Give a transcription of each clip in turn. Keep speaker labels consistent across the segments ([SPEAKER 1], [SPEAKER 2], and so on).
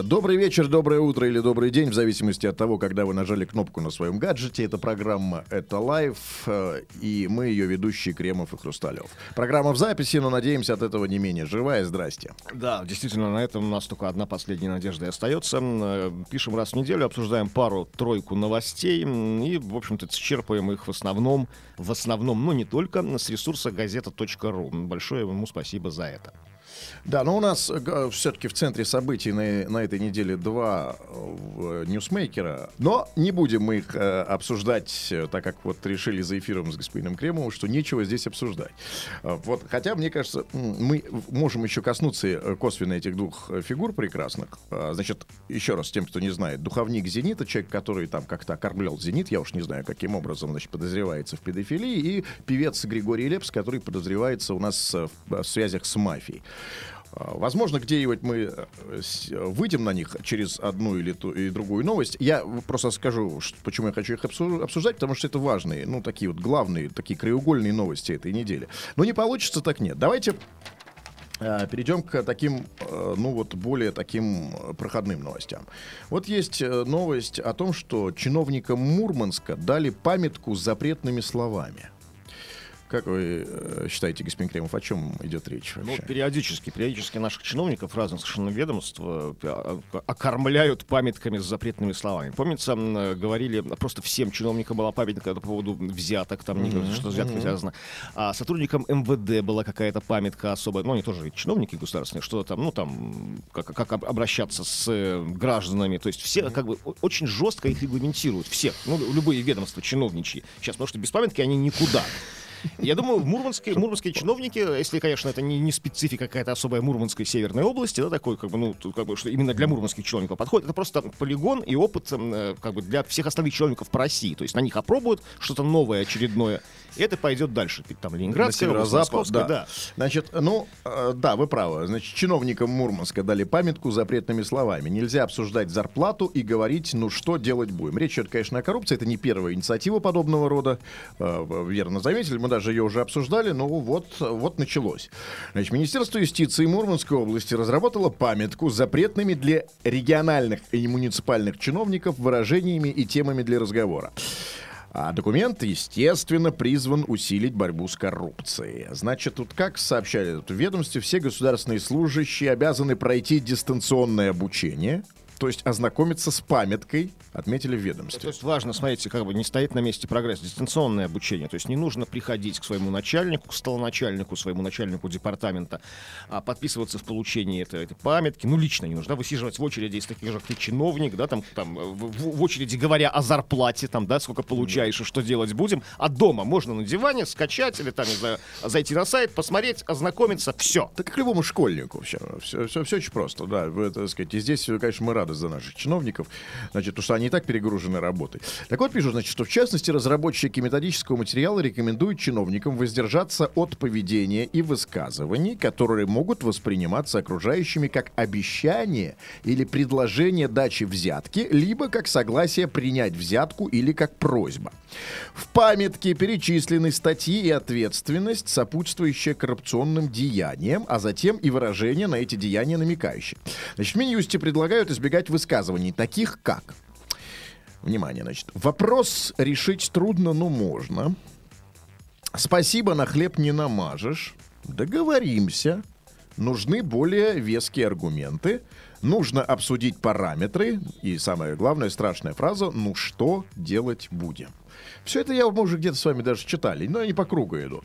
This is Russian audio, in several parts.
[SPEAKER 1] Добрый вечер, доброе утро или добрый день, в зависимости от того, когда вы нажали кнопку на своем гаджете. Это программа «Это лайф», э, и мы ее ведущие Кремов и Хрусталев. Программа в записи, но, надеемся, от этого не менее живая. Здрасте.
[SPEAKER 2] Да, действительно, на этом у нас только одна последняя надежда и остается. Э, Пишем раз в неделю, обсуждаем пару-тройку новостей и, в общем-то, счерпаем их в основном, в основном, но не только, с ресурса газета.ру. Большое ему спасибо за это.
[SPEAKER 1] Да, но у нас все-таки в центре событий на, на этой неделе два э, ньюсмейкера. Но не будем мы их э, обсуждать, э, так как вот решили за эфиром с господином Кремовым, что нечего здесь обсуждать. Э, Вот, хотя, мне кажется, мы можем еще коснуться э, косвенно этих двух э, фигур прекрасных. Э, Значит, еще раз тем, кто не знает, духовник «Зенита», человек, который там как-то окормлял «Зенит», я уж не знаю, каким образом, значит, подозревается в педофилии, и певец Григорий Лепс, который подозревается у нас э, в связях с мафией. А, Возможно, где-нибудь мы э, выйдем на них через одну или, ту, и другую новость. Я просто скажу, почему я хочу их обсу- обсуждать, потому что это важные, ну, такие вот главные, такие краеугольные новости этой недели. Но не получится, так нет. Давайте э, перейдем к таким, э, ну вот, более таким проходным новостям. Вот есть новость о том, что чиновникам Мурманска дали памятку с запретными словами. Как вы э, считаете, господин Кремов, о чем идет речь
[SPEAKER 2] Ну,
[SPEAKER 1] вообще?
[SPEAKER 2] периодически, периодически наших чиновников разных совершенно ведомств э, а- окормляют памятками с запретными словами. Помнится, э, говорили, просто всем чиновникам была памятка по поводу взяток, там, говорится, что с взяткой связано. А сотрудникам МВД была какая-то памятка особая, ну, они тоже чиновники государственные, что там, ну, там, как, как об- обращаться с гражданами. То есть все как бы очень жестко их регламентируют, все, ну, любые ведомства чиновничьи. Сейчас, потому что без памятки они никуда. Я думаю, мурманские, мурманские чиновники, если, конечно, это не, не специфика какая-то особая Мурманской северной области, да, такой, как бы, ну, как бы, что именно для мурманских чиновников подходит, это просто полигон и опыт, э, как бы, для всех остальных чиновников по России. То есть на них опробуют что-то новое, очередное, и это пойдет дальше. Там Ленинградская Московская,
[SPEAKER 1] да.
[SPEAKER 2] да.
[SPEAKER 1] Значит, ну, э, да, вы правы. Значит, чиновникам Мурманска дали памятку запретными словами. Нельзя обсуждать зарплату и говорить, ну, что делать будем. Речь идет, конечно, о коррупции. Это не первая инициатива подобного рода. Э, верно заметили, мы даже ее уже обсуждали, но вот, вот началось. Значит, Министерство юстиции Мурманской области разработало памятку с запретными для региональных и муниципальных чиновников выражениями и темами для разговора. А документ, естественно, призван усилить борьбу с коррупцией. Значит, тут как сообщали в ведомстве, все государственные служащие обязаны пройти дистанционное обучение, то есть ознакомиться с памяткой, отметили в
[SPEAKER 2] То
[SPEAKER 1] ведомстве.
[SPEAKER 2] есть важно, смотрите, как бы не стоит на месте прогресс, дистанционное обучение. То есть не нужно приходить к своему начальнику, к столоначальнику, своему начальнику департамента, а подписываться в получении этой, этой памятки. Ну, лично не нужно. Высиживать в очереди, если таких же, ты чиновник, да, там, там в, в- очереди говоря о зарплате, там, да, сколько получаешь и что делать будем. А дома можно на диване скачать или там, не знаю, зайти на сайт, посмотреть, ознакомиться, все.
[SPEAKER 1] Так как любому школьнику все, все, все, очень просто, да. Вы, так сказать, и здесь, конечно, мы рады за наших чиновников, значит, потому что они и так перегружены работой. Так вот, пишут, значит, что в частности разработчики методического материала рекомендуют чиновникам воздержаться от поведения и высказываний, которые могут восприниматься окружающими как обещание или предложение дачи взятки, либо как согласие принять взятку или как просьба. В памятке перечислены статьи и ответственность, сопутствующая коррупционным деяниям, а затем и выражения на эти деяния намекающие. Значит, в Минюсте предлагают избегать высказываний, таких как... Внимание, значит. Вопрос решить трудно, но можно. Спасибо, на хлеб не намажешь. Договоримся. Нужны более веские аргументы. Нужно обсудить параметры. И самая главная страшная фраза «Ну что делать будем?». Все это я, уже где-то с вами даже читали, но они по кругу идут.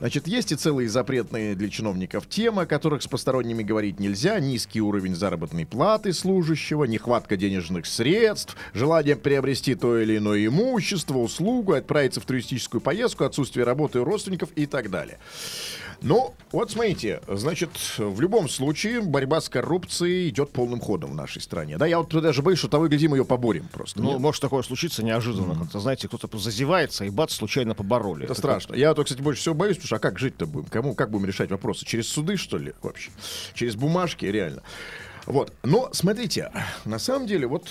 [SPEAKER 1] Значит, есть и целые запретные для чиновников темы, о которых с посторонними говорить нельзя. Низкий уровень заработной платы служащего, нехватка денежных средств, желание приобрести то или иное имущество, услугу, отправиться в туристическую поездку, отсутствие работы у родственников и так далее. Ну, вот смотрите, значит, в любом случае борьба с коррупцией идет полным ходом в нашей стране. Да, я вот даже боюсь, что того и гляди, мы ее поборем просто.
[SPEAKER 2] Ну,
[SPEAKER 1] Нет?
[SPEAKER 2] может такое случиться неожиданно. Как-то, знаете, кто-то зазевается и бац, случайно побороли.
[SPEAKER 1] Это страшно. Я вот, кстати, больше всего боюсь, потому что а как жить-то будем? Кому, как будем решать вопросы? Через суды, что ли, вообще? Через бумажки, реально. Вот. Но, смотрите, на самом деле, вот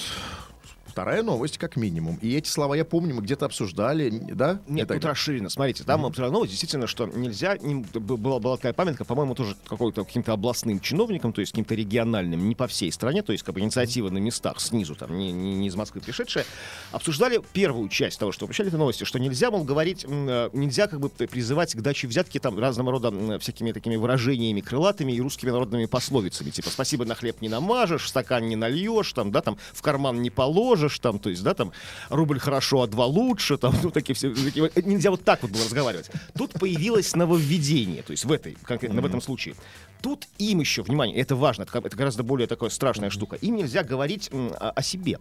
[SPEAKER 1] вторая новость, как минимум. И эти слова, я помню, мы где-то обсуждали, да?
[SPEAKER 2] Нет,
[SPEAKER 1] Это-
[SPEAKER 2] тут расширено. Смотрите, там mm новость действительно, что нельзя, была, была такая памятка, по-моему, тоже какой-то каким-то областным чиновникам, то есть каким-то региональным, не по всей стране, то есть как бы инициатива на местах снизу, там, не, не- не из Москвы пришедшая, обсуждали первую часть того, что обещали этой новости, что нельзя, мол, говорить, э, нельзя как бы призывать к даче взятки там разного рода м, всякими такими выражениями крылатыми и русскими народными пословицами, типа «спасибо на хлеб не намажешь», «в стакан не нальешь», там, да, там, «в карман не положишь», там, то есть, да, там, «рубль хорошо, а два лучше», там, ну, такие все, такие нельзя вот так вот было разговаривать. Тут появилось нововведение, то есть в этой, конкретно в этом случае. Тут им еще, внимание, это важно, это, это гораздо более такая страшная штука, им нельзя говорить м, о, о себе.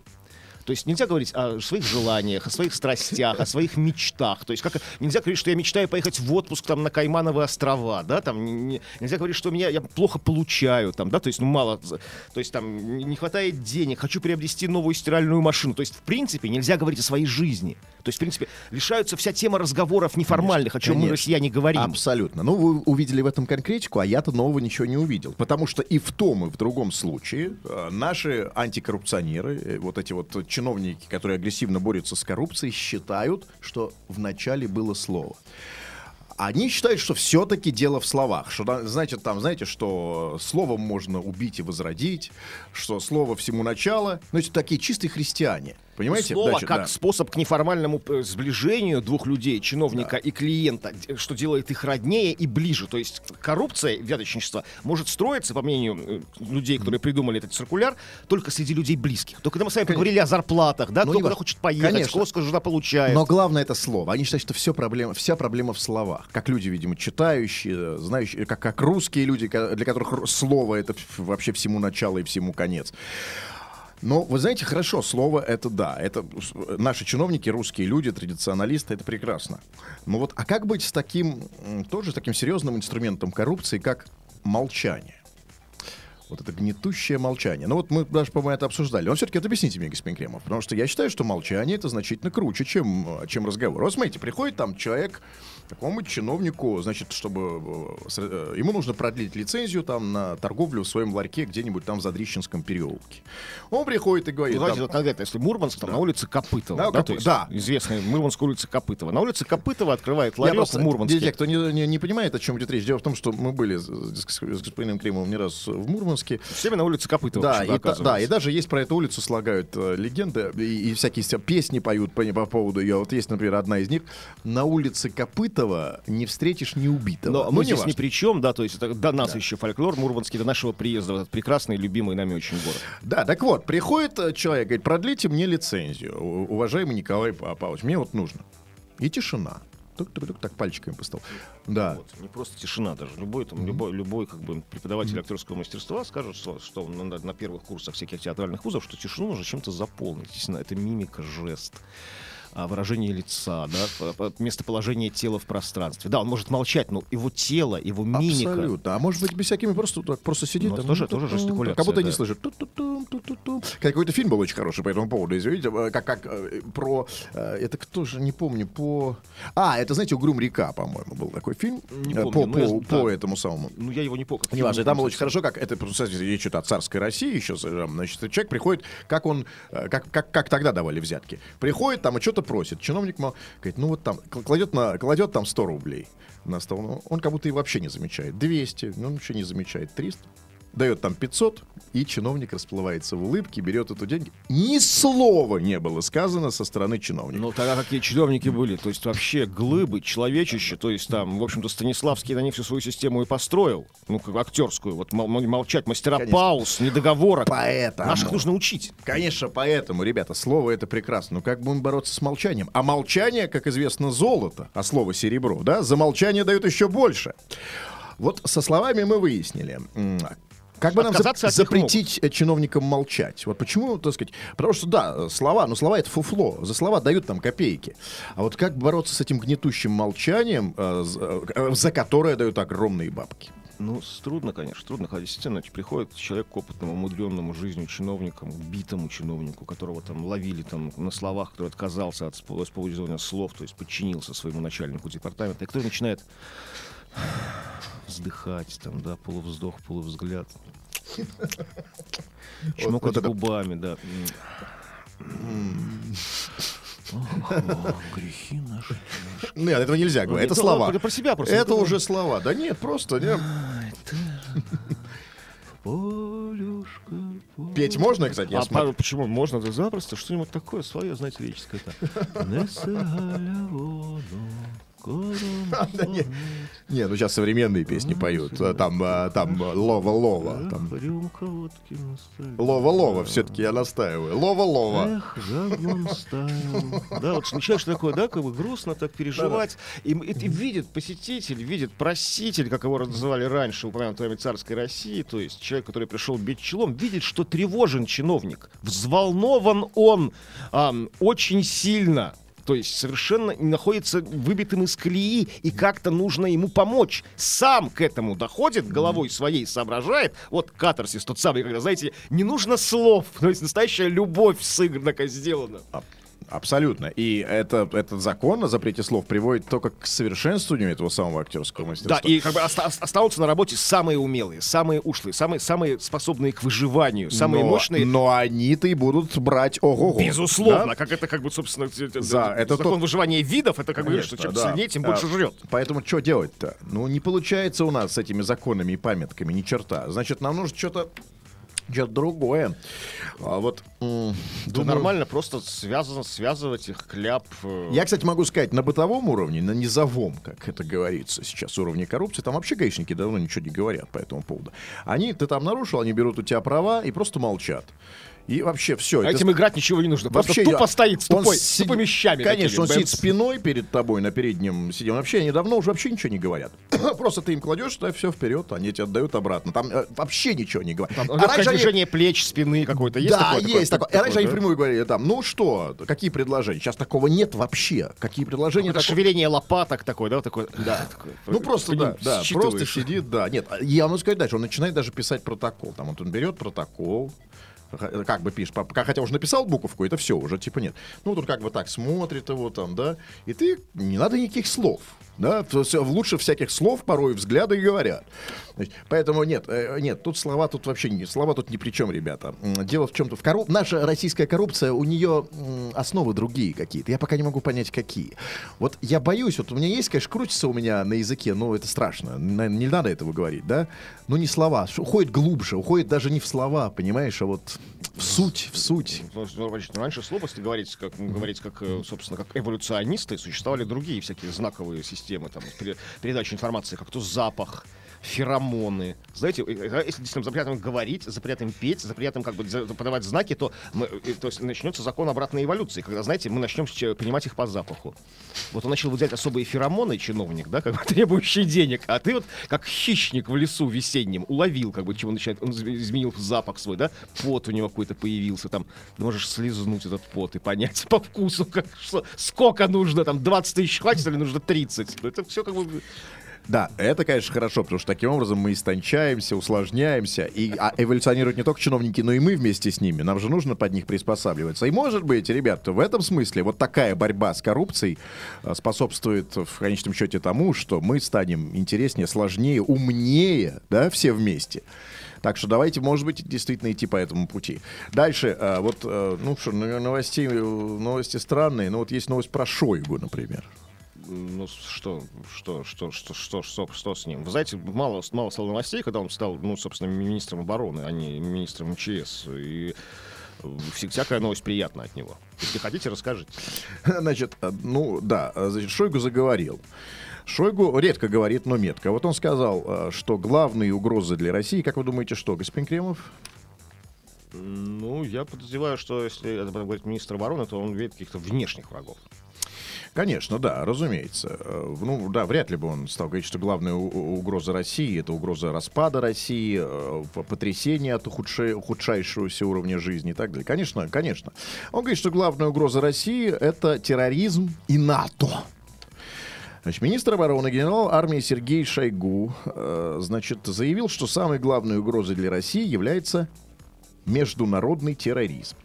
[SPEAKER 2] То есть нельзя говорить о своих желаниях, о своих страстях, о своих мечтах. То есть как нельзя говорить, что я мечтаю поехать в отпуск там на Каймановые острова, да, там не- не- нельзя говорить, что меня я плохо получаю, там, да, то есть ну мало, то есть там не хватает денег, хочу приобрести новую стиральную машину. То есть в принципе нельзя говорить о своей жизни. То есть в принципе лишаются вся тема разговоров неформальных, о чем мы
[SPEAKER 1] конечно.
[SPEAKER 2] россияне говорим.
[SPEAKER 1] Абсолютно. Ну, вы увидели в этом конкретику, а я-то нового ничего не увидел. Потому что и в том, и в другом случае э, наши антикоррупционеры, э, вот эти вот чиновники, которые агрессивно борются с коррупцией, считают, что в начале было слово. Они считают, что все-таки дело в словах. Что, знаете, там, знаете, что словом можно убить и возродить, что слово всему начало. Ну, это такие чистые христиане. Понимаете?
[SPEAKER 2] Слово
[SPEAKER 1] Значит,
[SPEAKER 2] как
[SPEAKER 1] да.
[SPEAKER 2] способ к неформальному э, сближению двух людей, чиновника и клиента, что делает их роднее и ближе. То есть коррупция, взяточничество может строиться, по мнению э, людей, которые придумали этот циркуляр, только среди людей близких. Только когда мы с вами поговорили о зарплатах, да,
[SPEAKER 1] Ну,
[SPEAKER 2] кто куда
[SPEAKER 1] важно.
[SPEAKER 2] хочет поехать,
[SPEAKER 1] Конечно.
[SPEAKER 2] сколько жена получает.
[SPEAKER 1] Но главное это слово. Они считают, что все проблема, вся проблема в словах. Как люди, видимо, читающие, знающие, как, как русские люди, для которых слово это вообще всему начало и всему конец. Но вы знаете, хорошо, слово это да, это с- наши чиновники, русские люди, традиционалисты, это прекрасно. Но вот, а как быть с таким, тоже таким серьезным инструментом коррупции, как молчание? Вот это гнетущее молчание. Ну вот мы даже, по-моему, это обсуждали. Но все-таки это объясните мне, господин Кремов. Потому что я считаю, что молчание это значительно круче, чем, э, чем разговор. Вот смотрите, приходит там человек какому-нибудь чиновнику, значит, чтобы э, э, ему нужно продлить лицензию там на торговлю в своем ларьке где-нибудь там в Задрищенском переулке. Он приходит и говорит...
[SPEAKER 2] Ну, давайте
[SPEAKER 1] там,
[SPEAKER 2] конкретно, если Мурманск, там на улице Копытова,
[SPEAKER 1] Да,
[SPEAKER 2] да,
[SPEAKER 1] Коп-
[SPEAKER 2] то есть
[SPEAKER 1] да.
[SPEAKER 2] известная Мурманская улица Копытова. На улице Копытова открывает ларек
[SPEAKER 1] просто,
[SPEAKER 2] в Мурманске.
[SPEAKER 1] для тех, кто не, не, не понимает, о чем идет речь, дело в том, что мы были с, с гос- с господином Кремовым не раз в Мурманске.
[SPEAKER 2] Всеми на улице Копытова.
[SPEAKER 1] Да, и, та- да, и даже есть про эту улицу слагают э, легенды, и, и всякие ся- песни поют по, по поводу ее. Вот есть, например, одна из них. На улице Копытова не встретишь ни убитого.
[SPEAKER 2] Но
[SPEAKER 1] Ну,
[SPEAKER 2] мы
[SPEAKER 1] не
[SPEAKER 2] здесь
[SPEAKER 1] важно.
[SPEAKER 2] ни при чем, да, то есть это до нас еще фольклор мурманский, до нашего приезда в этот прекрасный, любимый нами очень город.
[SPEAKER 1] Да, так вот, приходит э, человек, говорит, продлите мне лицензию, уважаемый Николай Па- Павлович, мне вот нужно. И тишина. Тук-тук-тук, так пальчиками по столу. Да.
[SPEAKER 2] Вот, не просто тишина даже. Любой, там, любой, любой как бы, преподаватель актерского мастерства скажет, что, что он на, на первых курсах всяких театральных вузов, что тишину нужно чем-то заполнить. Естественно, это мимика, жест выражение лица, да, местоположение тела в пространстве. Да, он может молчать, но его тело, его мимика.
[SPEAKER 1] Абсолютно. А может быть, без всякими просто так просто сидит.
[SPEAKER 2] Ну,
[SPEAKER 1] там,
[SPEAKER 2] тоже-
[SPEAKER 1] ту-ту-ту,
[SPEAKER 2] тоже жестикуляция,
[SPEAKER 1] Как будто не
[SPEAKER 2] да.
[SPEAKER 1] слышит. Ту-ту-ту, ту-ту-ту. Какой-то фильм был очень хороший по этому поводу, извините. э, Как, как э, про... э, Это кто же, не помню, по... А, это, знаете, «Угрюм река», по-моему, был такой фильм.
[SPEAKER 2] Не помню,
[SPEAKER 1] По,
[SPEAKER 2] но я
[SPEAKER 1] по, по
[SPEAKER 2] да.
[SPEAKER 1] этому самому.
[SPEAKER 2] Ну, я его не помню. как
[SPEAKER 1] Неважно, там было очень хорошо, как это, кстати, речь идет о царской России еще, значит, человек приходит, как он, как, как, как тогда давали взятки. Приходит там и что-то просит. Чиновник говорит, ну вот там, кл- кладет, на, кладет там 100 рублей на стол. Он как будто и вообще не замечает. 200, ну, он вообще не замечает. 300. Дает там 500, и чиновник расплывается в улыбке, берет эту деньги. Ни слова не было сказано со стороны чиновника.
[SPEAKER 2] Ну, тогда какие чиновники были? То есть вообще глыбы, человечище. То есть там, в общем-то, Станиславский на них всю свою систему и построил. Ну, как актерскую. Вот мол- мол- молчать, мастера
[SPEAKER 1] Конечно.
[SPEAKER 2] пауз, недоговорок.
[SPEAKER 1] Поэтому...
[SPEAKER 2] Наших нужно учить.
[SPEAKER 1] Конечно, поэтому, ребята, слово это прекрасно. Но как будем бороться с молчанием? А молчание, как известно, золото, а слово серебро, да? За молчание дают еще больше. Вот со словами мы выяснили. Как бы нам
[SPEAKER 2] них
[SPEAKER 1] запретить э, чиновникам молчать? Вот почему, так сказать, потому что, да, слова, ну слова это фуфло, за слова дают там копейки. А вот как бороться с этим гнетущим молчанием, э, за, э, за которое дают огромные бабки?
[SPEAKER 2] Ну, трудно, конечно, трудно. Хотя действительно, приходит человек к опытному, умудренному жизнью чиновникам, битому чиновнику, которого там ловили там на словах, который отказался от спо- использования слов, то есть подчинился своему начальнику департамента, и который начинает вздыхать, там, да, полувздох, полувзгляд. Чмокать
[SPEAKER 1] это-
[SPEAKER 2] губами, да. Ох, Грехи наши.
[SPEAKER 1] Нет, этого нельзя говорить. Это
[SPEAKER 2] Ну,
[SPEAKER 1] слова.
[SPEAKER 2] ладно, Про себя просто.
[SPEAKER 1] Это уже слова. Да нет, просто. не.
[SPEAKER 2] Полюшка, полюшка.
[SPEAKER 1] Петь можно, кстати? Я
[SPEAKER 2] А
[SPEAKER 1] смотрю.
[SPEAKER 2] па- почему? Можно да запросто. Что-нибудь такое свое, знаете, лирическое.
[SPEAKER 1] Да не, не, ну сейчас современные песни поют. А, Там, а, там а, лова-лова. Там лова-лова все-таки я настаиваю. Лова-лова.
[SPEAKER 2] Да, вот начинаешь такое, да, как бы грустно так переживать. И, и ты видит посетитель, видит проситель, как его называли раньше, упомянутой вами царской России, то есть человек, который пришел бить челом, видит, что тревожен чиновник, взволнован он ам, очень сильно. То есть совершенно находится выбитым из колеи, и как-то нужно ему помочь. Сам к этому доходит, головой своей соображает. Вот катарсис тот самый, когда, знаете, не нужно слов. То есть настоящая любовь сыграна, сделана.
[SPEAKER 1] Абсолютно. И это, этот закон о запрете слов приводит только к совершенствованию этого самого актерского мастерства.
[SPEAKER 2] Да, и как бы оста- останутся на работе самые умелые, самые ушлые, самые, самые способные к выживанию, самые
[SPEAKER 1] но,
[SPEAKER 2] мощные.
[SPEAKER 1] Но они-то и будут брать ого-го.
[SPEAKER 2] Безусловно,
[SPEAKER 1] Да?
[SPEAKER 2] как это как бы, собственно, э,
[SPEAKER 1] это
[SPEAKER 2] закон
[SPEAKER 1] тот-
[SPEAKER 2] выживания видов, это как бы, что чем
[SPEAKER 1] да.
[SPEAKER 2] сильнее, тем
[SPEAKER 1] А,
[SPEAKER 2] больше жрет.
[SPEAKER 1] Поэтому что делать-то? Ну, не получается у нас с этими законами и памятками ни черта. Значит, нам нужно что-то что-то другое. А вот м,
[SPEAKER 2] Да
[SPEAKER 1] думаю,
[SPEAKER 2] нормально просто связано, связывать их кляп. э,
[SPEAKER 1] Я, кстати, могу сказать, на бытовом уровне, на низовом, как это говорится сейчас, уровне коррупции, там вообще гаишники давно ничего не говорят по этому поводу. Они, ты там нарушил, они берут у тебя права и просто молчат. И вообще все.
[SPEAKER 2] А этим играть ничего не нужно. Просто
[SPEAKER 1] Вообще,
[SPEAKER 2] тупо
[SPEAKER 1] я-
[SPEAKER 2] стоит с,
[SPEAKER 1] он
[SPEAKER 2] тупой, с
[SPEAKER 1] сидит-
[SPEAKER 2] тупыми щами.
[SPEAKER 1] Конечно, он
[SPEAKER 2] такими.
[SPEAKER 1] сидит спиной перед тобой на переднем сиденье. Вообще, они давно уже вообще ничего не говорят. Просто ты им кладешь, да, все вперед, они тебе отдают обратно. Там э, вообще ничего не говорят.
[SPEAKER 2] Там
[SPEAKER 1] А раньше они-
[SPEAKER 2] движение плеч, спины какое-то. Есть
[SPEAKER 1] да,
[SPEAKER 2] такое?
[SPEAKER 1] есть такое. И раньше они
[SPEAKER 2] да?
[SPEAKER 1] впрямую говорили там, ну что, какие предложения? Сейчас такого нет вообще. Какие предложения?
[SPEAKER 2] Это
[SPEAKER 1] такого-
[SPEAKER 2] шевеление лопаток такое, да, такое. Да.
[SPEAKER 1] Ну просто да, да, просто сидит, да. Нет, я могу сказать дальше, он начинает даже писать протокол. Там вот он берет протокол, как бы пока- хотя уже написал буковку, это все, уже типа нет. Ну, тут как бы так смотрит его там, да, и ты, не надо никаких слов, да, есть лучше всяких слов порой взгляды и говорят. Поэтому нет, э, нет, тут слова тут вообще не, слова тут ни при чем, ребята. Дело в чем-то, в корруп... наша российская коррупция, у нее основы другие какие-то, я пока не могу понять, какие. Вот я боюсь, вот у меня есть, конечно, крутится у меня на языке, но это страшно, не надо этого говорить, да, но не слова, уходит глубже, уходит даже не в слова, понимаешь, а вот в суть, в суть.
[SPEAKER 2] Ну, ну, Раньше слов, если говорить, как, ну, говорить, как, э, собственно, как эволюционисты, существовали другие всякие знаковые системы, там, пере- передачи информации, как то запах, феромоны. Знаете, э, э, если действительно запретом говорить, запретом петь, запретом как бы подавать знаки, то, мы, э, то есть начнется закон обратной эволюции, когда, знаете, мы начнем понимать их по запаху. Вот он начал выделять особые феромоны, чиновник, да, как бы требующий денег, а ты вот как хищник в лесу весеннем уловил, как бы, чего он начинает, он изме- изменил запах свой, да, пот у него какой-то появился, там, ты можешь слизнуть этот пот и понять по вкусу, как, что, сколько нужно, там, 20 тысяч хватит или нужно 30. Ну, Это все как бы...
[SPEAKER 1] Да, это, конечно, хорошо, потому что таким образом мы истончаемся, усложняемся, и а эволюционируют не только чиновники, но и мы вместе с ними. Нам же нужно под них приспосабливаться. И, может быть, ребята, в этом смысле вот такая борьба с коррупцией а, способствует в конечном счете тому, что мы станем интереснее, сложнее, умнее, да, все вместе. Так что давайте, может быть, действительно идти по этому пути. Дальше, а, вот, а, ну что, ну, новостей, э, новости странные, но вот есть новость про Шойгу, например.
[SPEAKER 2] Ну, что, что, что, что, что, что, что с ним? Вы знаете, мало, мало стало новостей, когда он стал, ну, собственно, министром обороны, а не министром МЧС. И э, вся- всякая новость приятна от него. Если хотите, расскажите.
[SPEAKER 1] Значит, э, ну да, э, значит, Шойгу заговорил. Шойгу редко говорит, но метко. Вот он сказал, что главные угрозы для России, как вы думаете, что, господин Кремов?
[SPEAKER 2] Ну, я подозреваю, что если это будет говорить министр обороны, то он видит каких-то внешних врагов.
[SPEAKER 1] Конечно, да, разумеется. Э, Ну, да, вряд ли бы он стал говорить, что главная угроза России это угроза распада России, э, потрясения от ухудше- ухудшающегося уровня жизни и так далее. Конечно, конечно. Он говорит, что главная угроза России это терроризм и НАТО. Значит, министр обороны генерал армии Сергей Шойгу, э, значит, заявил, что самой главной угрозой для России является международный терроризм.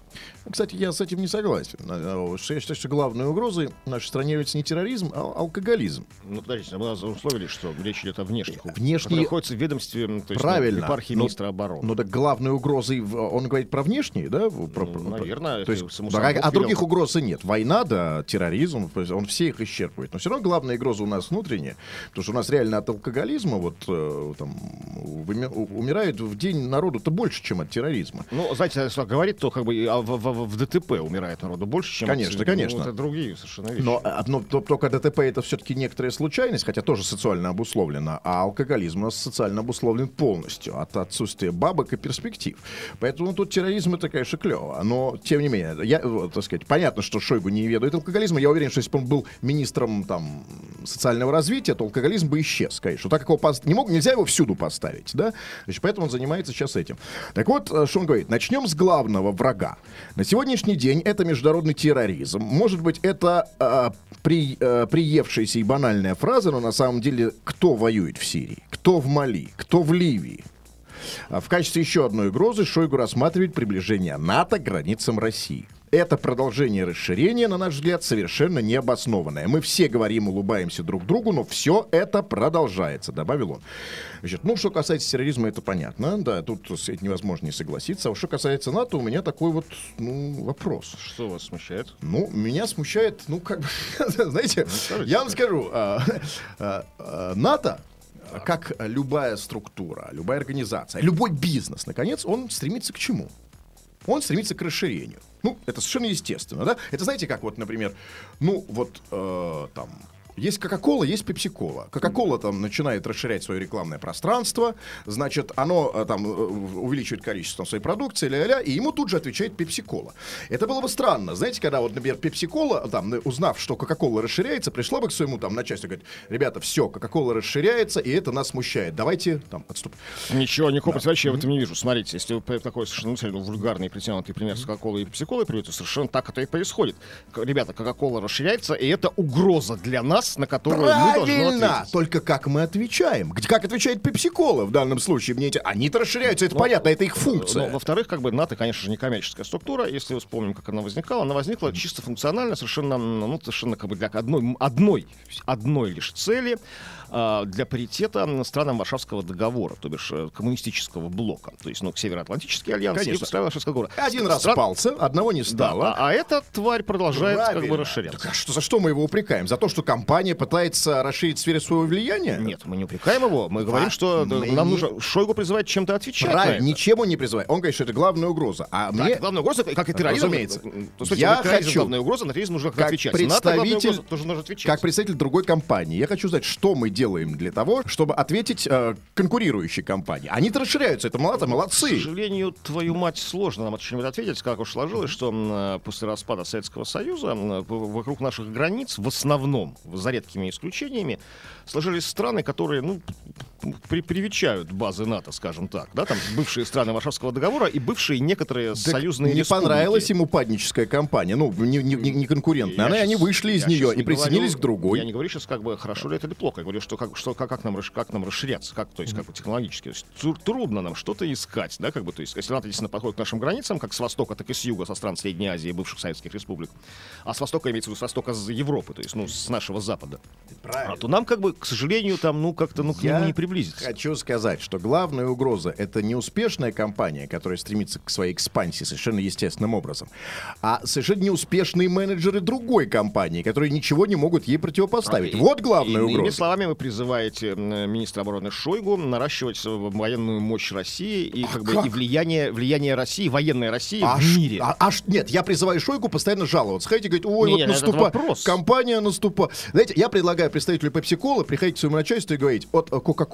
[SPEAKER 1] Кстати, я с этим не согласен. Э, что Я считаю, что главной угрозой нашей стране является не терроризм, а алкоголизм.
[SPEAKER 2] Ну, подождите, мы условили, что речь идет о внешних. угрозах,
[SPEAKER 1] Внешние-
[SPEAKER 2] находятся в ведомстве, то есть
[SPEAKER 1] Правильно.
[SPEAKER 2] на епархии
[SPEAKER 1] Но-
[SPEAKER 2] министра обороны.
[SPEAKER 1] Ну так главной угрозой, он говорит про внешние, да? Про,
[SPEAKER 2] Ну, наверное,
[SPEAKER 1] То есть, да, а,
[SPEAKER 2] велел.
[SPEAKER 1] других угроз и нет. Война, да, терроризм, он все их исчерпывает. Но все равно главная угроза у нас внутренняя, потому что у нас реально от алкоголизма вот э, там умирает в день народу-то больше, чем от терроризма.
[SPEAKER 2] Ну, знаете, если говорит, то как бы а, в, в- в ДТП умирает народу больше, чем...
[SPEAKER 1] Конечно,
[SPEAKER 2] от-
[SPEAKER 1] конечно.
[SPEAKER 2] Ну, это другие совершенно вещи.
[SPEAKER 1] Но одно, то- только ДТП это все-таки некоторая случайность, хотя тоже социально обусловлено, а алкоголизм у нас социально обусловлен полностью от отсутствия бабок и перспектив. Поэтому тут терроризм это, конечно, клево. Но, тем не менее, я, вот, так сказать, понятно, что Шойгу не ведает алкоголизма. Я уверен, что если бы он был министром там, социального развития, то алкоголизм бы исчез, конечно. Так как его пос- не мог, нельзя его всюду поставить, да? Значит, поэтому он занимается сейчас этим. Так вот, э, что он говорит? Начнем с главного врага. На сегодняшний день это международный терроризм. Может быть, это э, при, э, приевшаяся и банальная фраза, но на самом деле кто воюет в Сирии? Кто в Мали? Кто в Ливии? А В качестве еще одной угрозы Шойгу рассматривает приближение НАТО к границам России. Это продолжение расширения, на наш взгляд, совершенно необоснованное. Мы все говорим, улыбаемся друг другу, но все это продолжается, добавил он. Значит, ну, что касается терроризма, это понятно. Да, тут с этим невозможно не согласиться. А что касается НАТО, у меня такой вот ну, вопрос.
[SPEAKER 2] Что вас смущает?
[SPEAKER 1] Ну, меня смущает, ну, как бы, знаете,
[SPEAKER 2] скажите,
[SPEAKER 1] я вам скажу, а, а, НАТО, как любая структура, любая организация, любой бизнес, наконец, он стремится к чему? Он стремится к расширению. Ну, это совершенно естественно, да? Это знаете, как вот, например, ну, вот э, там... Есть Кока-Кола, есть Пепси-Кола. Кока-Кола там начинает расширять свое рекламное пространство, значит, оно э, там э, увеличивает количество своей продукции, ля-ля-ля, и ему тут же отвечает Пепси-Кола. Это было бы странно, знаете, когда вот, например, Пепси-Кола, там, э, узнав, что Кока-Кола расширяется, пришла бы к своему там начальству и говорит, ребята, все, Кока-Кола расширяется, и это нас смущает. Давайте там отступ.
[SPEAKER 2] Ничего, никакого противоречия я в этом не вижу. Смотрите, если вы такой совершенно ну, вульгарный притянутый пример с Кока-Колой и Пепси-Колой приведете, совершенно так это и происходит. Ребята, Кока-Кола расширяется, и это угроза для нас, на которую мы должны
[SPEAKER 1] Правильно!
[SPEAKER 2] ответить.
[SPEAKER 1] Только как мы отвечаем? Как отвечает Пепси-Кола в данном случае? Мне эти... Они-то расширяются, это понятно, это их функция.
[SPEAKER 2] Но, во-вторых, как бы НАТО, конечно же, не коммерческая структура. Если вспомним, как она возникала, она возникла чисто функционально, совершенно, ну, совершенно как бы для одной, одной, одной лишь цели а, для паритета странам Варшавского договора, то бишь э, коммунистического блока. То есть, ну, Североатлантический альянс и
[SPEAKER 1] Конечно.
[SPEAKER 2] страны Варшавского договора.
[SPEAKER 1] Один
[SPEAKER 2] Стран-
[SPEAKER 1] распался, одного не
[SPEAKER 2] Да,
[SPEAKER 1] стало.
[SPEAKER 2] а, а эта тварь продолжает как бы
[SPEAKER 1] Правильно.
[SPEAKER 2] расширяться.
[SPEAKER 1] Так а что, за что мы его упрекаем? За то, что компания пытается расширить сферу своего влияния?
[SPEAKER 2] Нет, мы не упрекаем его, мы говорим, что да,
[SPEAKER 1] мы
[SPEAKER 2] нам
[SPEAKER 1] не-
[SPEAKER 2] нужно... Шойгу призывает чем-то отвечать
[SPEAKER 1] Правильно, ничем он не призывает. Он говорит, что это главная угроза. А
[SPEAKER 2] Да,
[SPEAKER 1] мне,
[SPEAKER 2] это главная угроза, как и терроризм.
[SPEAKER 1] Разумеется.
[SPEAKER 2] То, есть,
[SPEAKER 1] Я хочу,
[SPEAKER 2] главная угроза, на терроризм нужно как отвечать. НАТО
[SPEAKER 1] представитель,
[SPEAKER 2] угроза, тоже нужно отвечать.
[SPEAKER 1] как представитель другой компании, я хочу знать, что мы делаем для того, чтобы ответить э, конкурирующей компании. Они-то расширяются, это молодцы,
[SPEAKER 2] К
[SPEAKER 1] молодцы.
[SPEAKER 2] сожалению, твою мать, сложно нам что-нибудь ответить, как уж сложилось, что э, после распада Советского Союза в- вокруг наших границ в основном, за редкими исключениями, сложились страны, которые, ну, при- привечают базы НАТО, скажем так, да, там бывшие страны Варшавского договора и бывшие некоторые
[SPEAKER 1] Так
[SPEAKER 2] союзные
[SPEAKER 1] не
[SPEAKER 2] республики.
[SPEAKER 1] понравилась ему падническая компания, ну, не, не- не- конкурентная.
[SPEAKER 2] Я
[SPEAKER 1] Она,
[SPEAKER 2] щас-
[SPEAKER 1] они вышли из нее и присоединились
[SPEAKER 2] говорю-
[SPEAKER 1] к другой.
[SPEAKER 2] Я не говорю сейчас, как бы, хорошо ли это или плохо. Я говорю, что как, что, как, как, нам, как нам расширяться, как, то есть, как бы технологически. То есть, тру- трудно нам что-то искать, да, как бы, то есть, если НАТО действительно подходит к нашим границам, как с востока, так и с юга, со стран Средней Азии, бывших советских республик, а с востока имеется в виду с востока с Европы, то есть, ну, с нашего запада, а, то нам, как бы, к сожалению, там, ну, как-то, ну, к
[SPEAKER 1] Я
[SPEAKER 2] нему не приблизиться.
[SPEAKER 1] Хочу сказать, что главная угроза это не успешная компания, которая стремится к своей экспансии совершенно естественным образом, а совершенно неуспешные менеджеры другой компании, которые ничего не могут ей противопоставить.
[SPEAKER 2] И-
[SPEAKER 1] вот главная
[SPEAKER 2] Иными
[SPEAKER 1] угроза.
[SPEAKER 2] словами, вы призываете министра обороны Шойгу наращивать э, военную мощь России и как бы
[SPEAKER 1] как?
[SPEAKER 2] и влияние, влияние России, военной России
[SPEAKER 1] А
[SPEAKER 2] в
[SPEAKER 1] ш-
[SPEAKER 2] мире.
[SPEAKER 1] а- аж нет, я призываю Шойгу постоянно жаловаться. Хотите говорить, ой,
[SPEAKER 2] Не,
[SPEAKER 1] вот наступа, компания наступа. Знаете, я предлагаю представителю Пепси Кола приходить к своему начальству и говорить, от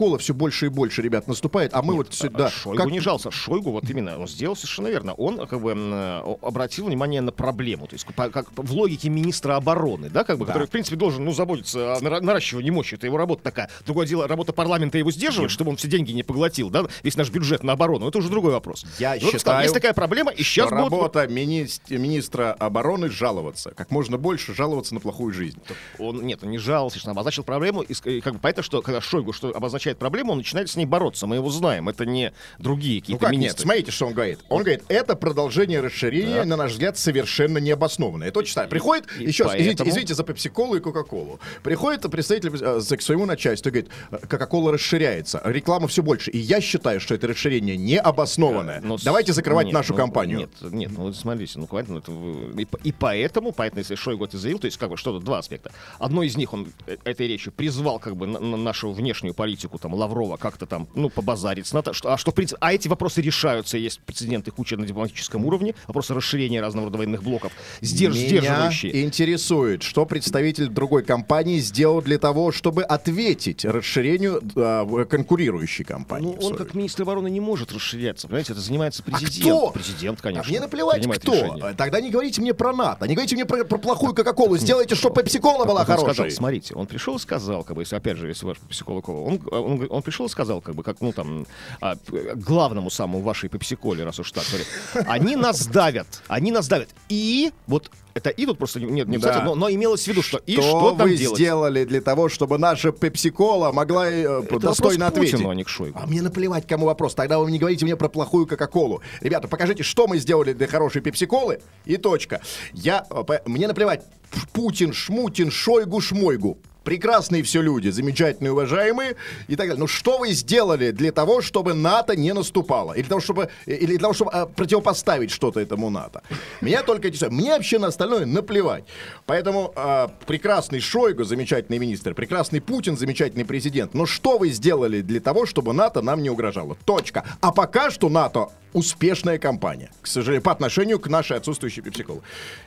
[SPEAKER 1] Кока-Кола все больше и больше, ребят, наступает, а мы вот сюда.
[SPEAKER 2] Шойгу не жался. Шойгу, вот именно, он сделал совершенно верно. Он как бы э, обратил внимание на проблему. То есть по- как, в логике министра обороны, да, как бы,
[SPEAKER 1] Да.
[SPEAKER 2] который, в принципе, должен, ну, заботиться о нара- наращивании мощи. Это его работа такая. Другое дело, работа парламента его сдерживать, чтобы он все деньги не поглотил, да, весь наш бюджет на оборону. Это уже другой вопрос.
[SPEAKER 1] Я
[SPEAKER 2] вот,
[SPEAKER 1] считаю,
[SPEAKER 2] есть такая проблема, и сейчас
[SPEAKER 1] Что
[SPEAKER 2] будут...
[SPEAKER 1] работа мини- министра обороны жаловаться. Как можно больше жаловаться на плохую жизнь.
[SPEAKER 2] Он, нет, нет, он не жаловался, что он обозначил проблему, и, как бы понятно, что когда Шойгу что обозначает проблему, он начинает с ней бороться. Мы его знаем, это не другие
[SPEAKER 1] Ну
[SPEAKER 2] какие-то
[SPEAKER 1] как нет? Смотрите, что он говорит. Он говорит, это продолжение расширения, на наш взгляд, совершенно необоснованное. Это очень. Приходит,
[SPEAKER 2] и
[SPEAKER 1] еще раз, извините,
[SPEAKER 2] поэтому-
[SPEAKER 1] извините за пепси-колу и кока-колу. Приходит представитель э, к своему начальству и говорит, «Э, кока-кола расширяется, реклама все больше. И я считаю, что это расширение необоснованное.
[SPEAKER 2] Ну, с-
[SPEAKER 1] Давайте закрывать
[SPEAKER 2] нет,
[SPEAKER 1] нашу
[SPEAKER 2] ну,
[SPEAKER 1] компанию.
[SPEAKER 2] Нет, нет, ну смотрите, ну понятно, это вы- и, и поэтому, поэтому, если Шойгу это заявил, то есть как бы что-то два аспекта. Одно из них он э, этой речью призвал как бы на, на нашу внешнюю политику там Лаврова как-то там ну побазарить, с НАТО, что, а что в принципе, а эти вопросы решаются, есть прецеденты куча на дипломатическом уровне, вопросы расширения разного рода военных блоков, сдерж,
[SPEAKER 1] Меня
[SPEAKER 2] сдерживающие.
[SPEAKER 1] интересует, что представитель другой компании сделал для того, чтобы ответить расширению а, в конкурирующей компании.
[SPEAKER 2] Ну, он как министр обороны не может расширяться, понимаете, это занимается
[SPEAKER 1] А
[SPEAKER 2] президент.
[SPEAKER 1] кто?
[SPEAKER 2] Президент, конечно.
[SPEAKER 1] А мне наплевать, кто.
[SPEAKER 2] решение.
[SPEAKER 1] Тогда не говорите мне про НАТО, не говорите мне про, про плохую Кока-Колу. Сделайте, чтобы Пепси-Кола была хорошей.
[SPEAKER 2] смотрите, он пришел и сказал, как бы, если опять же, если ваш пепсикола он, он, он пришел и сказал, как бы, как, ну, там, а, главному самому вашей пепсиколе, раз уж так, говорит, они нас давят, они нас давят. И, вот, это и тут просто не- нет, не
[SPEAKER 1] Да.
[SPEAKER 2] но, но имелось в виду, что и
[SPEAKER 1] что
[SPEAKER 2] что там
[SPEAKER 1] вы
[SPEAKER 2] делать?
[SPEAKER 1] сделали для того, чтобы наша Пепси-Кола могла э,
[SPEAKER 2] Это
[SPEAKER 1] достойно ответить?
[SPEAKER 2] Путину, а не к Шойгу.
[SPEAKER 1] А мне наплевать, кому вопрос. Тогда вы не говорите мне про плохую Кока-Колу. Ребята, покажите, что мы сделали для хорошей Пепси-Колы, и точка. Я, э, мне наплевать, Путин, Шмутин, Шойгу, Шмойгу. Прекрасные все люди, замечательные, уважаемые и так далее. Но что вы сделали для того, чтобы НАТО не наступало? Или для того, чтобы, или для того, чтобы а, противопоставить что-то этому НАТО? Меня только интересует. Мне вообще на остальное наплевать. Поэтому а, прекрасный Шойгу, замечательный министр, прекрасный Путин, замечательный президент. Но что вы сделали для того, чтобы НАТО нам не угрожало? Точка. А пока что НАТО успешная компания. К сожалению, по отношению к нашей отсутствующей пепсиколы.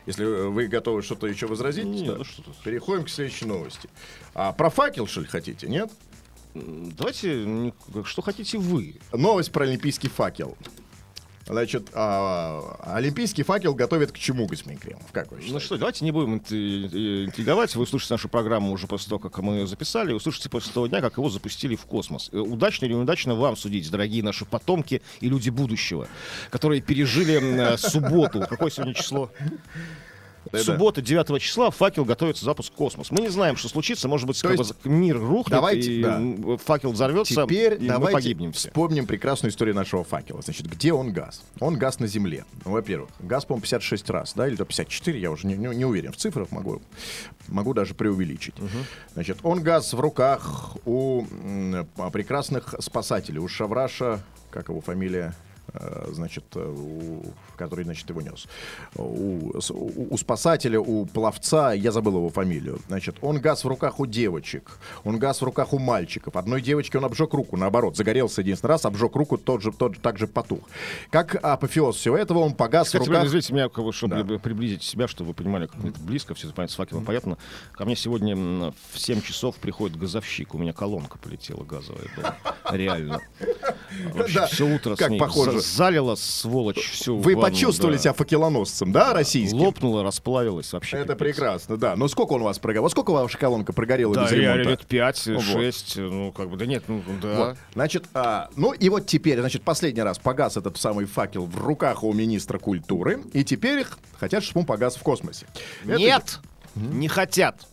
[SPEAKER 1] Если э, вы готовы что-то еще возразить,
[SPEAKER 2] Нет,
[SPEAKER 1] да,
[SPEAKER 2] ну что
[SPEAKER 1] переходим к следующей новости. А про факел, что ли, хотите, нет?
[SPEAKER 2] Давайте, что хотите вы.
[SPEAKER 1] Новость про олимпийский факел. Значит, а, олимпийский факел готовят к чему, господин Кремов? Как вы
[SPEAKER 2] Ну что, давайте не будем э, интриговать. Вы услышите нашу программу уже после того, как мы ее записали, услышите после того дня, как его запустили в космос. Э, Удачно или неудачно вам судить, дорогие наши потомки и люди будущего, которые пережили э, субботу. Какое сегодня число?
[SPEAKER 1] Да-да.
[SPEAKER 2] Суббота, 9 числа, факел готовится запуск в космос. Мы не знаем, что случится. Может быть,
[SPEAKER 1] есть-
[SPEAKER 2] мир рухнет,
[SPEAKER 1] Давайте,
[SPEAKER 2] и
[SPEAKER 1] да.
[SPEAKER 2] факел взорвется,
[SPEAKER 1] Теперь
[SPEAKER 2] и мы
[SPEAKER 1] давайте
[SPEAKER 2] погибнем все.
[SPEAKER 1] вспомним прекрасную историю нашего факела. Значит, где он газ? Он газ на Земле. Ну, во-первых, газ, по-моему, 56 раз, да, или то 54, я уже не, не- не уверен. В цифрах могу, могу даже преувеличить. Значит, он газ в руках у м, прекрасных спасателей. У Шавраша, как его фамилия? Э, значит, э, у, который, значит, его нес. У, у- у спасателя, у пловца, я забыл его фамилию. Значит, он газ в руках у девочек, он газ в руках у мальчиков. Одной девочке он обжег руку, наоборот, загорелся единственный раз, обжег руку, тот же, тот же так же потух. Как апофеоз всего этого, он погас
[SPEAKER 2] Кстати,
[SPEAKER 1] в руках...
[SPEAKER 2] извините меня, чтобы
[SPEAKER 1] Да.
[SPEAKER 2] приблизить себя, чтобы вы понимали, как это близко, все понятно, с факелом понятно. Ко мне сегодня в 7 часов приходит газовщик, у меня колонка полетела газовая была. Реально.
[SPEAKER 1] Да,
[SPEAKER 2] все утро
[SPEAKER 1] как
[SPEAKER 2] с
[SPEAKER 1] похоже.
[SPEAKER 2] за- залило, сволочь, всю
[SPEAKER 1] Вы
[SPEAKER 2] ванну,
[SPEAKER 1] почувствовали
[SPEAKER 2] да.
[SPEAKER 1] себя факелоносцем, да, российским?
[SPEAKER 2] Лопнула, расплавилась вообще.
[SPEAKER 1] Это
[SPEAKER 2] пипец.
[SPEAKER 1] прекрасно, да. Но сколько он у вас прогорел? Вот сколько ваша колонка прогорела
[SPEAKER 2] Да,
[SPEAKER 1] без ремонта?
[SPEAKER 2] лет 5,
[SPEAKER 1] Вот.
[SPEAKER 2] 6, ну как бы, да нет, ну да.
[SPEAKER 1] Вот. Значит, а, ну и вот теперь, значит, последний раз погас этот самый факел в руках у министра культуры, и теперь их хотят, чтобы он погас в космосе. Это-
[SPEAKER 2] Нет, не хотят.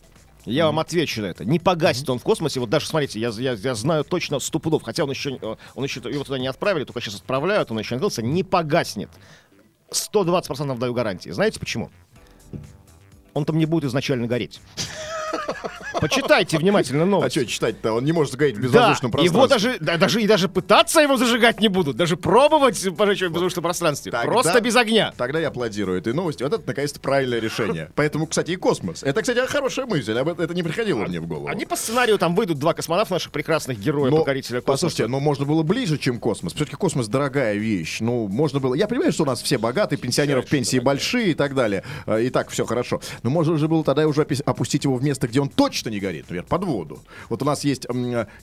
[SPEAKER 2] Я вам отвечу на это. Не погасит он в космосе. Вот даже, смотрите, я, я, я знаю точно сто пудов, хотя он еще, э, он еще его туда не отправили, только сейчас отправляют, он еще не открылся, не погаснет. 120% даю гарантии. Знаете почему? Он там не будет изначально гореть. Почитайте внимательно
[SPEAKER 1] А
[SPEAKER 2] новость.
[SPEAKER 1] что читать-то? Он не может сгореть в
[SPEAKER 2] Да,
[SPEAKER 1] безвоздушном пространстве.
[SPEAKER 2] его даже, да, даже, и даже пытаться его зажигать не будут, даже пробовать пожечь его в безвоздушном пространстве.
[SPEAKER 1] Тогда-
[SPEAKER 2] Просто без огня.
[SPEAKER 1] Тогда я аплодирую этой новости. Вот это, наконец-то, правильное решение. Поэтому, кстати, и космос. Это, кстати, хорошая мысль. об Это не приходило мне в голову.
[SPEAKER 2] Они по сценарию там выйдут два космонавта наших прекрасных героев,
[SPEAKER 1] Но,
[SPEAKER 2] покорителя космоса.
[SPEAKER 1] послушайте, но можно было ближе, чем космос. Все-таки космос дорогая вещь. Ну, можно было... Я понимаю, что у нас все богатые, пенсионеров пенсии большие и так далее. Э, И так все хорошо. Но можно же было тогда уже опустить его в место, где он точно не горит, например, под воду. Вот у нас есть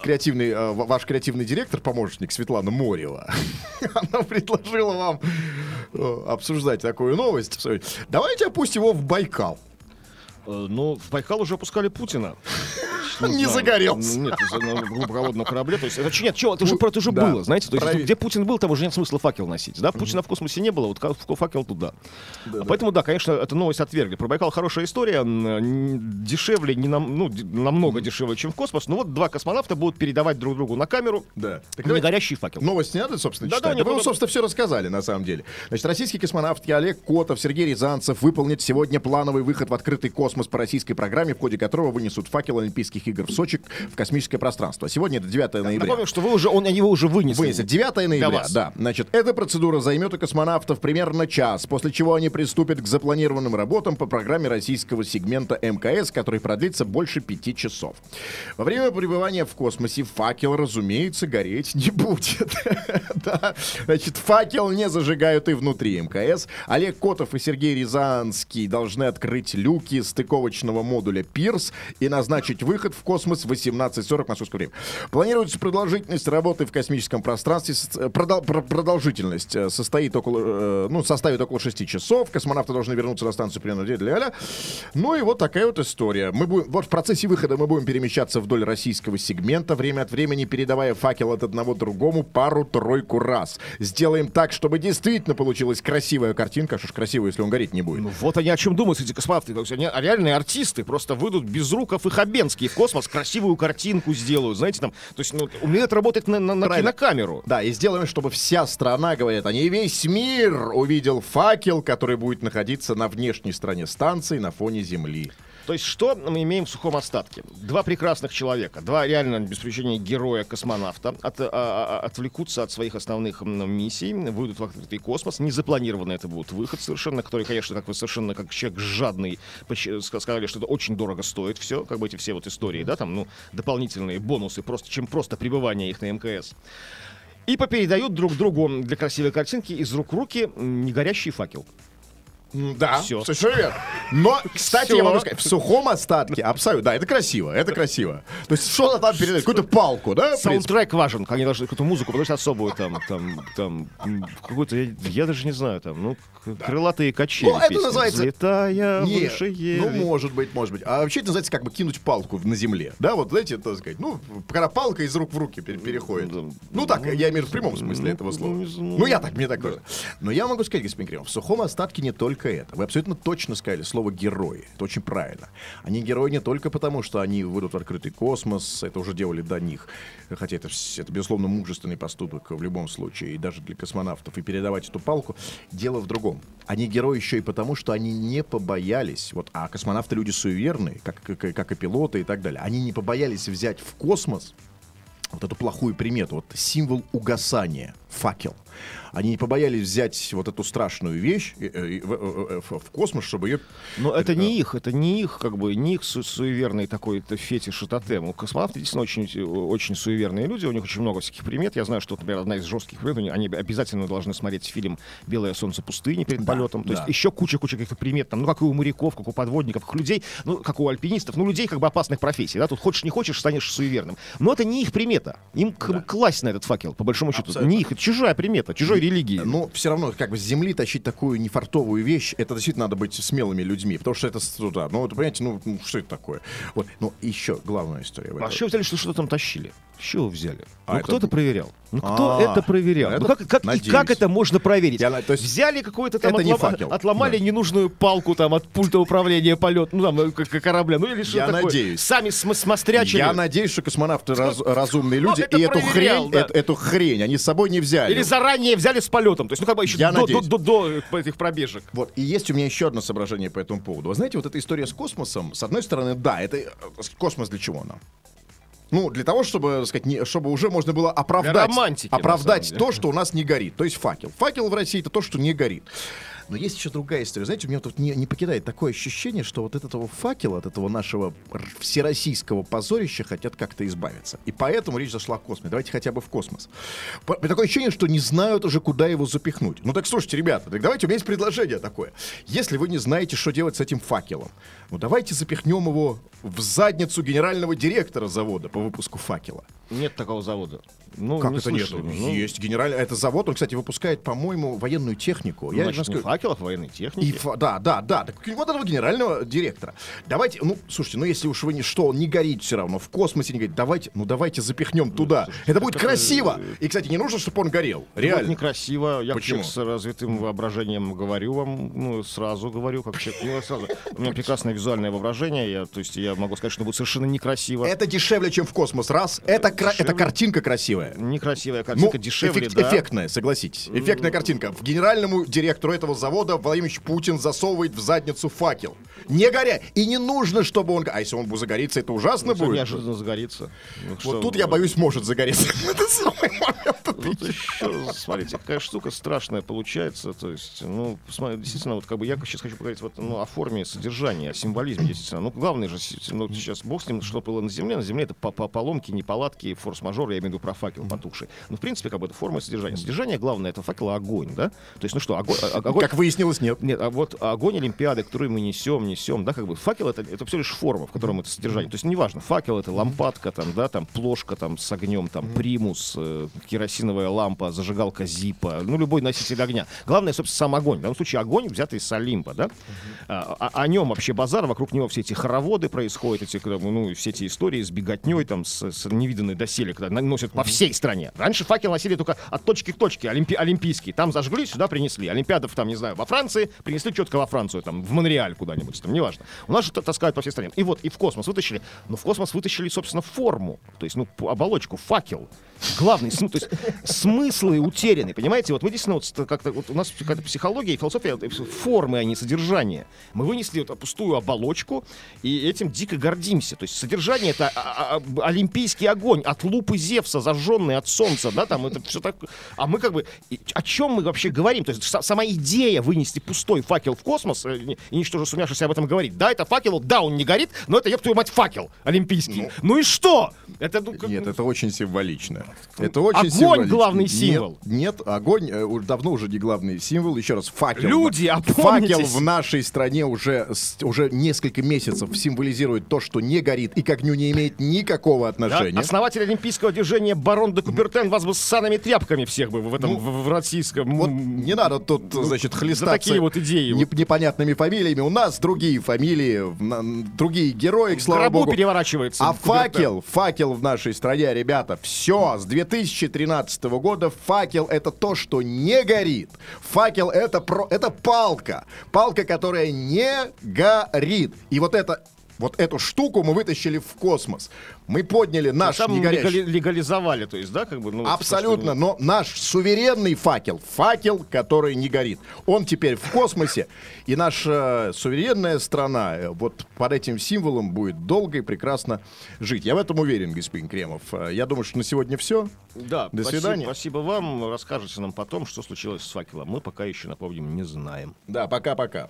[SPEAKER 1] креативный, э, ва- ваш креативный директор, помощник Светлана Морева. Она предложила вам э, обсуждать такую новость. Давайте опустим его в Байкал.
[SPEAKER 2] Ну, в Байкал уже опускали Путина.
[SPEAKER 1] Не загорелся.
[SPEAKER 2] Нет, на глубоководном корабле. То есть, это, нет, чё, это уже, про- это уже было, знаете. То есть, где Путин был, там уже нет смысла факел носить. Да, Путина в космосе не было, вот факел туда. Поэтому, да, конечно, эту новость отвергли. Про Байкал хорошая история, дешевле, не нам, ну, намного дешевле, чем в космос. Но вот два космонавта будут передавать друг другу на камеру
[SPEAKER 1] Да.
[SPEAKER 2] Не горящий факел.
[SPEAKER 1] Новость не надо, собственно,
[SPEAKER 2] Да, да,
[SPEAKER 1] Вы, собственно, все рассказали, на самом деле. Значит, российские космонавты Олег Котов, Сергей Рязанцев выполнят сегодня плановый выход в открытый космос по российской программе, в ходе которого вынесут факел Олимпийских игр в Сочи в космическое пространство. Сегодня это 9 ноября.
[SPEAKER 2] Напомню, что вы уже, он, они его уже вынесли.
[SPEAKER 1] Вынесет 9 ноября, да. Значит, эта процедура займет у космонавтов примерно час, после чего они приступят к запланированным работам по программе российского сегмента МКС, который продлится больше пяти часов. Во время пребывания в космосе факел, разумеется, гореть не будет. Да. Значит, факел не зажигают и внутри МКС. Олег Котов и Сергей Рязанский должны открыть люки стыковочного модуля «Пирс» и назначить выход в космос в 18.40 московское время. Планируется продолжительность работы в космическом пространстве. э, продол- про- продолжительность э, состоит около, э, ну, составит около 6 часов. Космонавты должны вернуться на станцию примерно для ля Ну и вот такая вот история. Мы будем, вот в процессе выхода мы будем перемещаться вдоль российского сегмента, время от времени передавая факел от одного другому пару-тройку раз. Сделаем так, чтобы действительно получилась красивая картинка. Что ж красиво, если он гореть не будет.
[SPEAKER 2] Ну, вот они о чем думают, эти космонавты. Есть Они реальные артисты, просто выйдут Безруков и Хабенский в космос, красивую картинку сделают, знаете, там, то есть, ну, умеют работать на, на, на
[SPEAKER 1] Правильно.
[SPEAKER 2] кинокамеру.
[SPEAKER 1] Да, и сделаем, чтобы вся страна, говорят они, весь мир увидел факел, который будет находиться на внешней стороне станции на фоне Земли.
[SPEAKER 2] То есть, что мы имеем в сухом остатке? Два прекрасных человека, два реально, без привлечения героя-космонавта от- а- а- отвлекутся от своих основных миссий, выйдут в открытый космос. Незапланированно это будет выход совершенно, который, конечно, как вы совершенно как человек жадный сказали, что это очень дорого стоит все, как бы эти все вот истории, да, там, ну, дополнительные бонусы, просто, чем просто пребывание их на МКС. И попередают друг другу для красивой картинки из рук в руки негорящий факел.
[SPEAKER 1] Да,
[SPEAKER 2] Всё.
[SPEAKER 1] совершенно верно. Но, кстати,
[SPEAKER 2] Всё.
[SPEAKER 1] я могу сказать, в сухом остатке, абсолютно, да, это красиво, это красиво. То есть что-то там передать, какую-то палку, да?
[SPEAKER 2] Саундтрек важен, они должны какую-то музыку, потому что особую там, там, там, какую-то, я, я даже не знаю, там, ну, к- крылатые качели.
[SPEAKER 1] Ну, это
[SPEAKER 2] песня.
[SPEAKER 1] называется-
[SPEAKER 2] Взлетая
[SPEAKER 1] Нет,
[SPEAKER 2] выше
[SPEAKER 1] ну,
[SPEAKER 2] ели».
[SPEAKER 1] может быть, может быть. А вообще это называется как бы кинуть палку на земле. Да, вот, знаете, так сказать, ну, когда палка из рук в руки пере- переходит. Ну, так, я имею в прямом смысле этого слова.
[SPEAKER 2] не знаю.
[SPEAKER 1] Ну, я так, мне так кажется. Но я могу сказать, господин Кремов, в сухом остатке не только это. Вы абсолютно точно сказали слово «герои». Это очень правильно. Они герои не только потому, что они выйдут в открытый космос, это уже делали до них, хотя это, это безусловно, мужественный поступок в любом случае, и даже для космонавтов, и передавать эту палку. Дело в другом. Они герои еще и потому, что они не побоялись, вот, а космонавты люди суеверные, как, как, как и пилоты и так далее, они не побоялись взять в космос вот эту плохую примету, вот символ угасания, факел. Они не побоялись взять вот эту страшную вещь э, э, в, э, в- космос, чтобы ее...
[SPEAKER 2] Но это не их, это не их, как бы, не их су- суеверный такой-то фетиш и тотем. У космонавты действительно очень, очень суеверные люди, у них очень много всяких примет. Я знаю, что, например, одна из жестких примет, они обязательно должны смотреть фильм «Белое солнце пустыни» перед
[SPEAKER 1] Да,
[SPEAKER 2] полетом. То
[SPEAKER 1] да.
[SPEAKER 2] есть еще куча-куча каких-то примет, там, ну, как и у моряков, как у подводников, как у людей, ну, как у альпинистов, ну, людей как бы опасных профессий, да, тут хочешь не хочешь, станешь суеверным. Но это не их примета. Им бы класть на этот факел, по большому счету.
[SPEAKER 1] Абсолютно.
[SPEAKER 2] Не их, это чужая примета, чужой религии.
[SPEAKER 1] Но все равно, как бы с земли тащить такую нефартовую вещь, это действительно надо быть смелыми людьми, потому что это, с- ну, да, ну, это, понимаете, ну, ну, что это такое? Вот, но еще главная история.
[SPEAKER 2] А чего взяли, что что там тащили? Чего взяли?
[SPEAKER 1] А
[SPEAKER 2] ну,
[SPEAKER 1] это-
[SPEAKER 2] кто это проверял? Ну, кто
[SPEAKER 1] А,
[SPEAKER 2] это проверял?
[SPEAKER 1] это
[SPEAKER 2] ну, как, как, и как это можно проверить?
[SPEAKER 1] Я то есть
[SPEAKER 2] Взяли какую-то там,
[SPEAKER 1] это не факел.
[SPEAKER 2] отломали
[SPEAKER 1] Да.
[SPEAKER 2] ненужную палку там от пульта управления полет, ну, там, э, к- к- корабля, ну, или что
[SPEAKER 1] Я
[SPEAKER 2] такое.
[SPEAKER 1] надеюсь.
[SPEAKER 2] Сами см- смострячили.
[SPEAKER 1] Я надеюсь, что космонавты раз- разумные люди,
[SPEAKER 2] это
[SPEAKER 1] и эту хрень,
[SPEAKER 2] да.
[SPEAKER 1] эту, эту хрень они с собой не взяли.
[SPEAKER 2] Или заранее взяли с полетом. То есть, ну, как бы еще
[SPEAKER 1] Я
[SPEAKER 2] до, до,
[SPEAKER 1] надеюсь.
[SPEAKER 2] до- до, э, этих пробежек.
[SPEAKER 1] Вот, и есть у меня еще одно соображение по этому поводу. Вы знаете, вот эта история с космосом, с одной стороны, да, это э, космос для чего нам? Ну, для того, чтобы, так сказать, не- чтобы уже можно было оправдать,
[SPEAKER 2] романтики,
[SPEAKER 1] оправдать то, что у нас не горит. То есть факел. Факел в России это то, что не горит. Но есть еще другая история. Знаете, у меня тут не, не покидает такое ощущение, что вот от этого факела, от этого нашего всероссийского позорища хотят как-то избавиться. И поэтому речь зашла о космосе. Давайте хотя бы в космос. По- Такое ощущение, что не знают уже, куда его запихнуть. Ну так слушайте, ребята, так давайте, у меня есть предложение такое. Если вы не знаете, что делать с этим факелом, ну давайте запихнем его в задницу генерального директора завода по выпуску факела.
[SPEAKER 2] Нет такого завода. Ну,
[SPEAKER 1] Как
[SPEAKER 2] не
[SPEAKER 1] это нет?
[SPEAKER 2] слышали. Ну,
[SPEAKER 1] Есть генеральный... Это завод, он, кстати, выпускает, по-моему, военную технику. Я
[SPEAKER 2] значит, не факелов, военной техники.
[SPEAKER 1] И фа- да, да, да. Так вот этого генерального директора. Давайте, ну, слушайте, ну если уж вы не что, он не горит все равно, в космосе не горит, давайте, ну давайте запихнем туда. Это будет красиво. И, кстати, не нужно, чтобы он горел.
[SPEAKER 2] Это
[SPEAKER 1] Реально.
[SPEAKER 2] некрасиво. Я
[SPEAKER 1] Почему?
[SPEAKER 2] с развитым воображением говорю вам, ну, сразу говорю, как человек, ну, сразу. У меня прекрасное визуальное воображение, я, то есть я могу сказать, что будет совершенно некрасиво.
[SPEAKER 1] Это дешевле, чем в космос. Раз. Это, кра- это картинка красивая.
[SPEAKER 2] Некрасивая
[SPEAKER 1] Ну,
[SPEAKER 2] картинка, дешевле,
[SPEAKER 1] эффект-
[SPEAKER 2] да.
[SPEAKER 1] эффектная, согласитесь. Эффектная картинка. В генеральному директору этого завода Владимир Ильич Путин засовывает в задницу факел. Не горя. И не нужно, чтобы он... А если он будет загорится, это ужасно
[SPEAKER 2] Всё
[SPEAKER 1] будет.
[SPEAKER 2] неожиданно загорится. Ну,
[SPEAKER 1] Вот тут
[SPEAKER 2] вы-
[SPEAKER 1] я боюсь, может загореться. Это самый момент.
[SPEAKER 2] Тут еще, смотрите, какая штука страшная получается. То есть, ну, действительно, вот как бы я сейчас хочу поговорить вот, ну, о форме содержания, о символизме, действительно. Ну, главное же, ну, сейчас бог с ним, что было на земле. На земле это по- по- поломки, неполадки, форс-мажоры, я имею в виду про факел потухший. Ну, в принципе, как бы это форма содержания. Содержание главное, это факел огонь, да? То есть, ну что, огонь... а- огонь
[SPEAKER 1] Как выяснилось, нет.
[SPEAKER 2] нет, а вот огонь Олимпиады, который мы несем, несем, да, как бы факел это, это все лишь форма, в котором это содержание. То есть неважно, факел это лампадка, там, да, там плошка там с огнем, там примус, э, керосиновая лампа, зажигалка зипа, ну любой носитель огня. Главное, собственно, сам огонь. В данном случае огонь взятый из Олимпа, да. А, а- о нем вообще базар, вокруг него все эти хороводы происходят, эти, ну, все эти истории с беготней, там, с, с невиданной доселе, когда носят по всей стране. Раньше факел носили только от точки к точке, олимпи- олимпийский. Там зажгли, сюда принесли. Олимпиадов, там, не знаю, во Франции, принесли четко во Францию, там, в Монреаль куда-нибудь, там, неважно. У нас т- таскают по всей стране. И вот, и в космос вытащили. Но в космос вытащили, собственно, форму. То есть, ну, оболочку, факел. Главный смысл, то есть смыслы утеряны, понимаете? Вот мы действительно, вот, как-то, вот у нас какая-то психология и философия формы, а не содержания. Мы вынесли вот пустую оболочку и этим дико гордимся. То есть содержание это а- а- олимпийский огонь от лупы Зевса, зажженный от солнца, да, там это все так. А мы как бы о чем мы вообще говорим? То есть са- сама идея вынести пустой факел в космос э, и ничтоже сумевшийся об этом говорить. Да, это факел, да, он не горит, но это, еб твою мать, факел олимпийский. Ну, и что? Это, ну, как-
[SPEAKER 1] Нет, это очень символично. Это очень
[SPEAKER 2] Огонь
[SPEAKER 1] символично.
[SPEAKER 2] главный
[SPEAKER 1] Нет,
[SPEAKER 2] символ.
[SPEAKER 1] Нет, огонь э, давно уже не главный символ. Еще раз, факел.
[SPEAKER 2] Люди,
[SPEAKER 1] Факел
[SPEAKER 2] опомнитесь.
[SPEAKER 1] в нашей стране уже, с- уже несколько месяцев символизирует то, что не горит и к огню не имеет никакого
[SPEAKER 2] Да,
[SPEAKER 1] отношения.
[SPEAKER 2] Основатель олимпийского движения барон де Купертен вас бы с санами тряпками всех бы в этом в, в российском.
[SPEAKER 1] Ну, Вот не надо тут, значит, хлестаться
[SPEAKER 2] такие вот идеи
[SPEAKER 1] не- непонятными фамилиями. У нас другие фамилии, другие герои,
[SPEAKER 2] в
[SPEAKER 1] слава
[SPEAKER 2] гробу
[SPEAKER 1] богу.
[SPEAKER 2] переворачивается.
[SPEAKER 1] А факел, факел в нашей стране, ребята, все, с 2013 года факел это то, что не горит. Факел это, про, это палка. Палка, которая не горит. И вот это вот эту штуку мы вытащили в космос. Мы подняли наш
[SPEAKER 2] Там
[SPEAKER 1] негорящий...
[SPEAKER 2] легали- легализовали, то есть, да, как бы. Ну,
[SPEAKER 1] Абсолютно, но наш суверенный факел, факел, который не горит, он теперь в космосе, и наша суверенная страна э, вот под этим символом будет долго и прекрасно жить. Я в этом уверен, господин Кремов. Э, Я думаю, что на сегодня все.
[SPEAKER 2] Да,
[SPEAKER 1] До
[SPEAKER 2] спасибо,
[SPEAKER 1] свидания.
[SPEAKER 2] Спасибо вам. Расскажете нам потом, что случилось с факелом. Мы пока еще, напомним, не знаем.
[SPEAKER 1] Да, пока-пока.